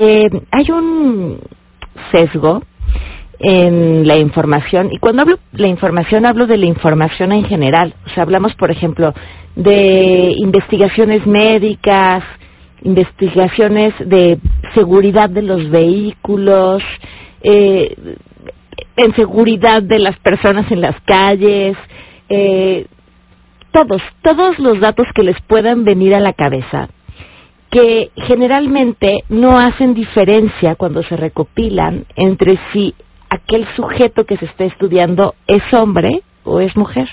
eh, hay un sesgo en la información y cuando hablo de la información hablo de la información en general. O sea, hablamos, por ejemplo, de investigaciones médicas, investigaciones de seguridad de los vehículos, eh, en seguridad de las personas en las calles, eh, todos, todos los datos que les puedan venir a la cabeza, que generalmente no hacen diferencia cuando se recopilan entre si aquel sujeto que se está estudiando es hombre o es mujer.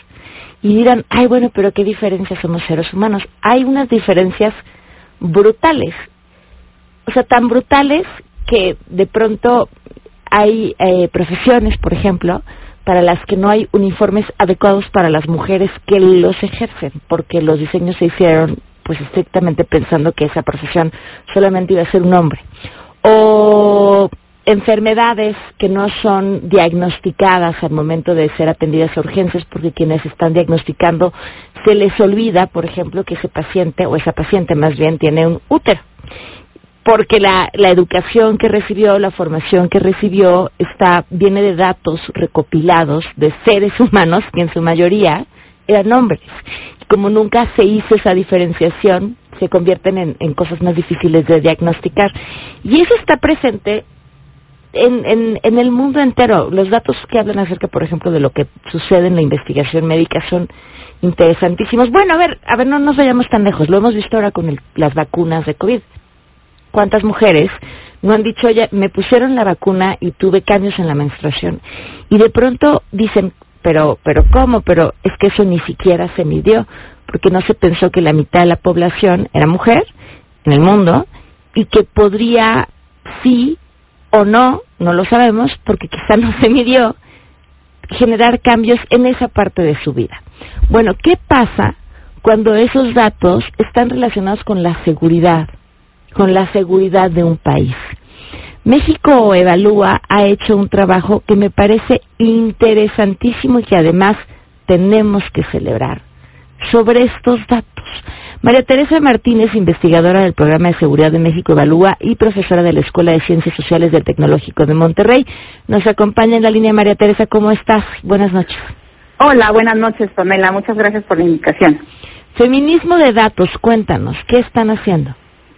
Y dirán, ay, bueno, pero qué diferencias somos seres humanos. Hay unas diferencias brutales. O sea, tan brutales que de pronto hay eh, profesiones, por ejemplo, para las que no hay uniformes adecuados para las mujeres que los ejercen, porque los diseños se hicieron pues estrictamente pensando que esa profesión solamente iba a ser un hombre. O enfermedades que no son diagnosticadas al momento de ser atendidas a urgencias porque quienes están diagnosticando se les olvida, por ejemplo, que ese paciente o esa paciente más bien tiene un útero porque la, la, educación que recibió, la formación que recibió, está, viene de datos recopilados de seres humanos que en su mayoría eran hombres. Como nunca se hizo esa diferenciación, se convierten en, en cosas más difíciles de diagnosticar. Y eso está presente en, en, en, el mundo entero. Los datos que hablan acerca, por ejemplo, de lo que sucede en la investigación médica son interesantísimos. Bueno, a ver, a ver, no nos vayamos tan lejos. Lo hemos visto ahora con el, las vacunas de COVID cuántas mujeres no han dicho, oye, me pusieron la vacuna y tuve cambios en la menstruación. Y de pronto dicen, pero, pero ¿cómo? Pero es que eso ni siquiera se midió, porque no se pensó que la mitad de la población era mujer en el mundo y que podría, sí o no, no lo sabemos, porque quizá no se midió, generar cambios en esa parte de su vida. Bueno, ¿qué pasa cuando esos datos están relacionados con la seguridad? con la seguridad de un país. México Evalúa ha hecho un trabajo que me parece interesantísimo y que además tenemos que celebrar sobre estos datos. María Teresa Martínez, investigadora del Programa de Seguridad de México Evalúa y profesora de la Escuela de Ciencias Sociales del Tecnológico de Monterrey, nos acompaña en la línea. María Teresa, ¿cómo estás? Buenas noches. Hola, buenas noches, Pamela. Muchas gracias por la invitación. Feminismo de datos, cuéntanos, ¿qué están haciendo?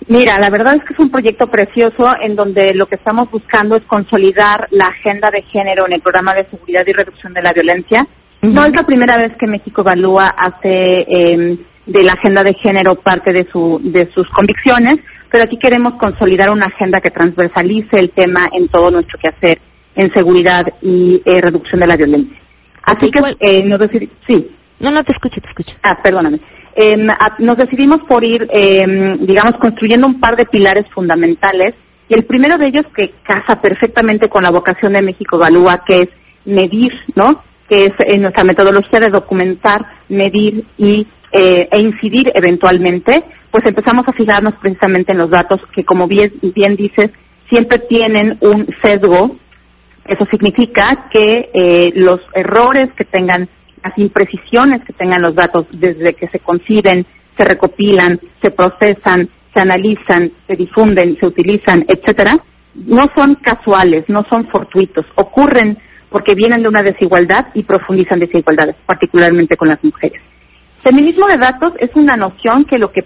Mira, la verdad es que es un proyecto precioso en donde lo que estamos buscando es consolidar la agenda de género en el programa de seguridad y reducción de la violencia. No es la primera vez que México Evalúa hace eh, de la agenda de género parte de, su, de sus convicciones, pero aquí queremos consolidar una agenda que transversalice el tema en todo nuestro quehacer en seguridad y eh, reducción de la violencia. Así que eh, no decir, sí. No, no te escucho, te escucho. Ah, perdóname. Eh, nos decidimos por ir, eh, digamos, construyendo un par de pilares fundamentales. Y el primero de ellos que casa perfectamente con la vocación de México Evalúa, que es medir, ¿no? Que es en nuestra metodología de documentar, medir y eh, e incidir eventualmente, pues empezamos a fijarnos precisamente en los datos que, como bien, bien dices, siempre tienen un sesgo. Eso significa que eh, los errores que tengan las imprecisiones que tengan los datos desde que se conciben, se recopilan, se procesan, se analizan, se difunden, se utilizan, etcétera, no son casuales, no son fortuitos, ocurren porque vienen de una desigualdad y profundizan desigualdades, particularmente con las mujeres. Feminismo de datos es una noción que lo que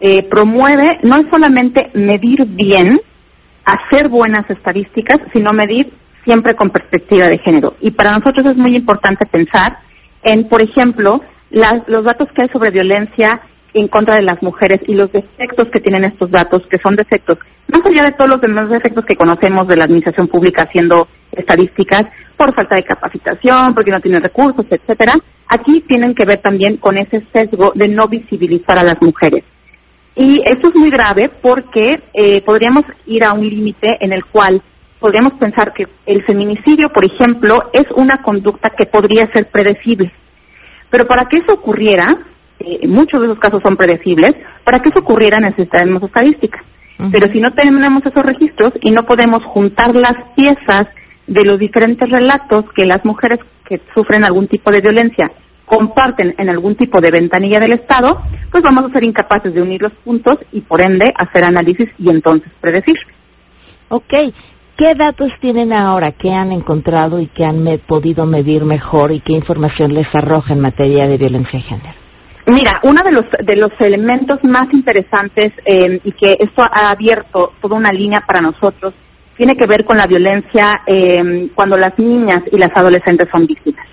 eh, promueve no es solamente medir bien, hacer buenas estadísticas, sino medir siempre con perspectiva de género. Y para nosotros es muy importante pensar en, por ejemplo, los datos que hay sobre violencia en contra de las mujeres y los defectos que tienen estos datos, que son defectos, más allá de todos los demás defectos que conocemos de la administración pública haciendo estadísticas, por falta de capacitación, porque no tienen recursos, etcétera, aquí tienen que ver también con ese sesgo de no visibilizar a las mujeres. Y esto es muy grave porque eh, podríamos ir a un límite en el cual podríamos pensar que el feminicidio, por ejemplo, es una conducta que podría ser predecible. Pero para que eso ocurriera, eh, muchos de esos casos son predecibles, para que eso ocurriera necesitaremos estadísticas. Pero si no tenemos esos registros y no podemos juntar las piezas de los diferentes relatos que las mujeres que sufren algún tipo de violencia comparten en algún tipo de ventanilla del Estado, pues vamos a ser incapaces de unir los puntos y por ende hacer análisis y entonces predecir. Ok, ¿qué datos tienen ahora? ¿Qué han encontrado y qué han podido medir mejor y qué información les arroja en materia de violencia de género? Mira, uno de los, de los elementos más interesantes eh, y que esto ha abierto toda una línea para nosotros tiene que ver con la violencia eh, cuando las niñas y las adolescentes son víctimas.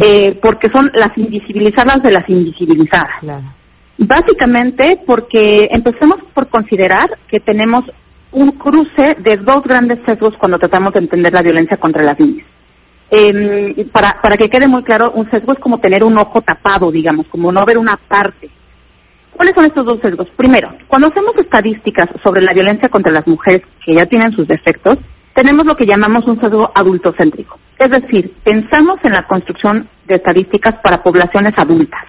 Eh, porque son las invisibilizadas de las invisibilizadas. Básicamente porque empecemos por considerar que tenemos un cruce de dos grandes sesgos cuando tratamos de entender la violencia contra las niñas. Eh, para, para que quede muy claro, un sesgo es como tener un ojo tapado, digamos, como no ver una parte. ¿Cuáles son estos dos sesgos? Primero, cuando hacemos estadísticas sobre la violencia contra las mujeres que ya tienen sus defectos, tenemos lo que llamamos un sesgo adultocéntrico. Es decir, pensamos en la construcción de estadísticas para poblaciones adultas.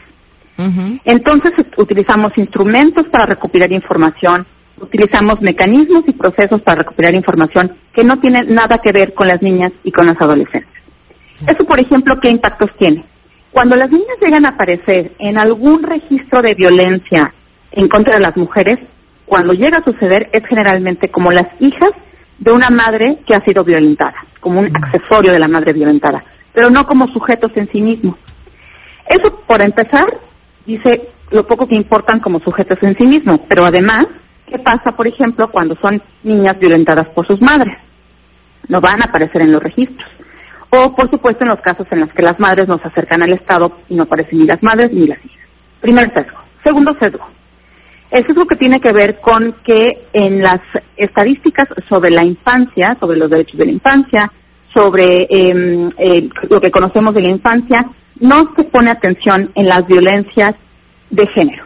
Entonces utilizamos instrumentos para recopilar información, utilizamos mecanismos y procesos para recopilar información que no tienen nada que ver con las niñas y con las adolescentes. Eso, por ejemplo, ¿qué impactos tiene? Cuando las niñas llegan a aparecer en algún registro de violencia en contra de las mujeres, cuando llega a suceder es generalmente como las hijas de una madre que ha sido violentada, como un accesorio de la madre violentada, pero no como sujetos en sí mismos. Eso, por empezar, dice lo poco que importan como sujetos en sí mismos, pero además, ¿qué pasa, por ejemplo, cuando son niñas violentadas por sus madres? No van a aparecer en los registros. O, por supuesto, en los casos en los que las madres nos acercan al Estado y no aparecen ni las madres ni las hijas. Primer sesgo. Segundo sesgo. El sesgo que tiene que ver con que en las estadísticas sobre la infancia, sobre los derechos de la infancia, sobre em, lo que conocemos de la infancia, no se pone atención en las violencias de género.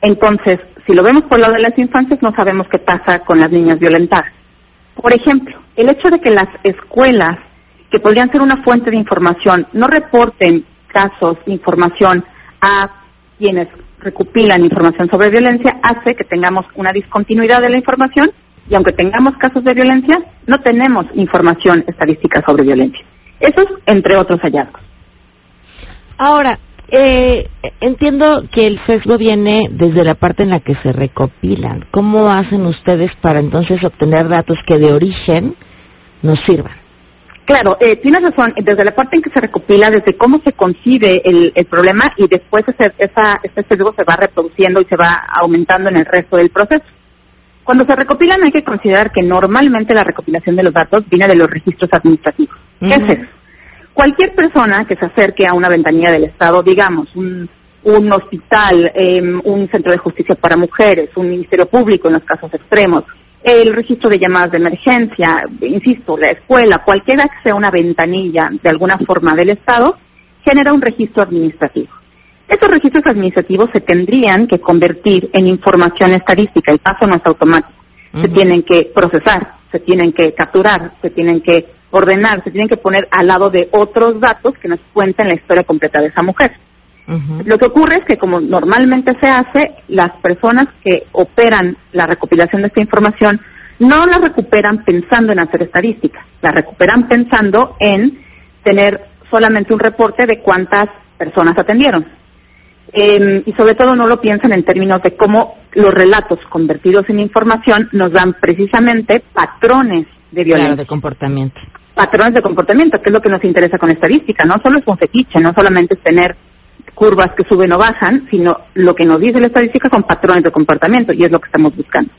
Entonces, si lo vemos por lado de las infancias, no sabemos qué pasa con las niñas violentadas. Por ejemplo, el hecho de que las escuelas, que podrían ser una fuente de información, no reporten casos, información a quienes recopilan información sobre violencia, hace que tengamos una discontinuidad de la información y aunque tengamos casos de violencia, no tenemos información estadística sobre violencia. Eso es entre otros hallazgos. Ahora, eh, entiendo que el sesgo viene desde la parte en la que se recopilan. ¿Cómo hacen ustedes para entonces obtener datos que de origen nos sirvan? Claro, eh, tienes razón, desde la parte en que se recopila, desde cómo se concibe el, problema y después ese, esa, ese sesgo se va reproduciendo y se va aumentando en el resto del proceso. Cuando se recopilan hay que considerar que normalmente la recopilación de los datos viene de los registros administrativos. ¿Qué es eso? Cualquier persona que se acerque a una ventanilla del Estado, digamos, un, hospital, em, un centro de justicia para mujeres, un ministerio público en los casos extremos, el registro de llamadas de emergencia, insisto, la escuela, cualquiera que sea una ventanilla de alguna forma del Estado, genera un registro administrativo. Esos registros administrativos se tendrían que convertir en información estadística, el paso no es automático. Se tienen que procesar, se tienen que capturar, se tienen que ordenar, se tienen que poner al lado de otros datos que nos cuenten la historia completa de esa mujer. Lo que ocurre es que como normalmente se hace, las personas que operan la recopilación de esta información no la recuperan pensando en hacer estadísticas, la recuperan pensando en tener solamente un reporte de cuántas personas atendieron. Em, y sobre todo no lo piensan en términos de cómo los relatos convertidos en información nos dan precisamente patrones de violencia. de comportamiento. Patrones de comportamiento, que es lo que nos interesa con estadística. No solo es un fetiche, no solamente es tener curvas que suben o bajan, sino lo que nos dice la estadística son patrones de comportamiento y es lo que estamos buscando.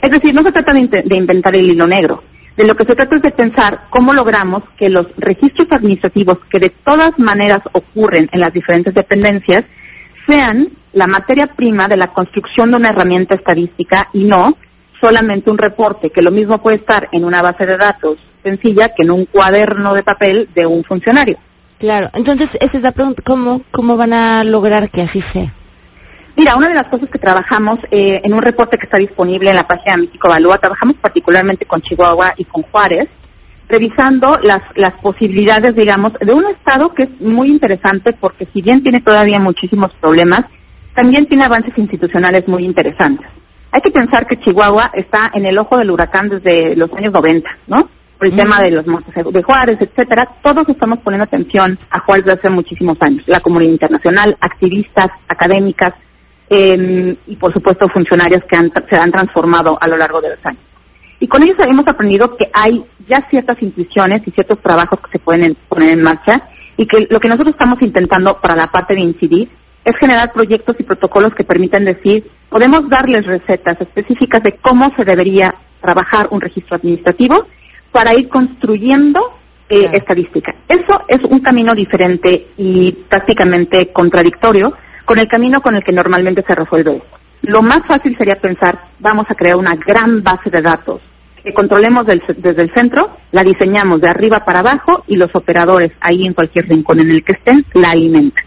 Es decir, no se trata de, de inventar el hilo negro. De lo que se trata es de pensar cómo logramos que los registros administrativos que de todas maneras ocurren en las diferentes dependencias sean la materia prima de la construcción de una herramienta estadística y no solamente un reporte, que lo mismo puede estar en una base de datos sencilla que en un cuaderno de papel de un funcionario. Claro, entonces esa es la pregunta, ¿cómo, cómo van a lograr que así sea? Mira, una de las cosas que trabajamos eh, en un reporte que está disponible en la página de México Evalúa, trabajamos particularmente con Chihuahua y con Juárez, revisando las, las posibilidades, digamos, de un Estado que es muy interesante porque si bien tiene todavía muchísimos problemas, también tiene avances institucionales muy interesantes. Hay que pensar que Chihuahua está en el ojo del huracán desde los años 90, ¿no? Por el tema de los montes de Juárez, etcétera. Todos estamos poniendo atención a Juárez desde hace muchísimos años. La comunidad internacional, activistas, académicas em, y, por supuesto, funcionarios que se han transformado a lo largo de los años. Y con ellos hemos aprendido que hay ya ciertas intuiciones y ciertos trabajos que se pueden poner en marcha y que lo que nosotros estamos intentando para la parte de incidir es generar proyectos y protocolos que permitan decir, podemos darles recetas específicas de cómo se debería trabajar un registro administrativo para ir construyendo eh, estadística. Eso es un camino diferente y prácticamente contradictorio con el camino con el que normalmente se resuelve esto. Lo más fácil sería pensar, vamos a crear una gran base de datos que controlemos desde el centro, la diseñamos de arriba para abajo y los operadores ahí en cualquier rincón en el que estén la alimentan.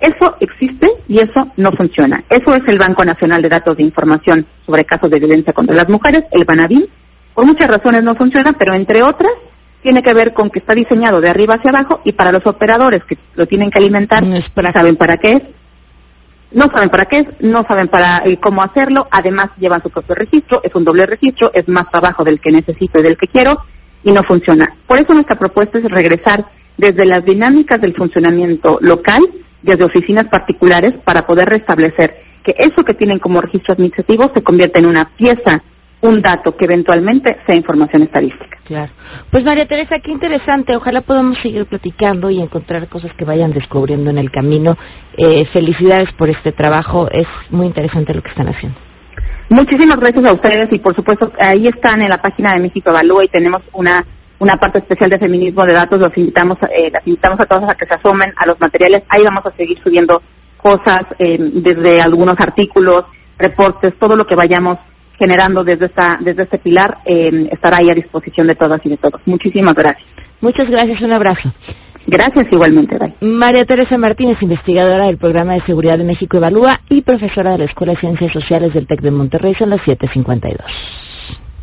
Eso existe y eso no funciona. Eso es el Banco Nacional de Datos de Información sobre casos de violencia contra las mujeres, el BANAVIM. Por muchas razones no funciona, pero entre otras tiene que ver con que está diseñado de arriba hacia abajo y para los operadores que lo tienen que alimentar, no saben para qué es, no saben para qué es, no saben para eh, cómo hacerlo, además llevan su propio registro, es un doble registro, es más trabajo del que necesito y del que quiero y no funciona. Por eso nuestra propuesta es regresar desde las dinámicas del funcionamiento local, desde oficinas particulares, para poder restablecer que eso que tienen como registro administrativo se convierta en una pieza un dato que eventualmente sea información estadística. Claro. Pues María Teresa, qué interesante. Ojalá podamos seguir platicando y encontrar cosas que vayan descubriendo en el camino. Eh, felicidades por este trabajo. Es muy interesante lo que están haciendo. Muchísimas gracias a ustedes y por supuesto ahí están en la página de México Evalúa y tenemos una una parte especial de feminismo de datos. Los invitamos, eh, las invitamos a todas a que se asomen a los materiales. Ahí vamos a seguir subiendo cosas eh, desde algunos artículos, reportes, todo lo que vayamos generando desde esta desde este pilar eh, estará ahí a disposición de todas y de todos. Muchísimas gracias. Muchas gracias, un abrazo. Gracias igualmente, María Teresa Martínez, investigadora del Programa de Seguridad de México Evalúa y profesora de la Escuela de Ciencias Sociales del TEC de Monterrey, son las 7.52.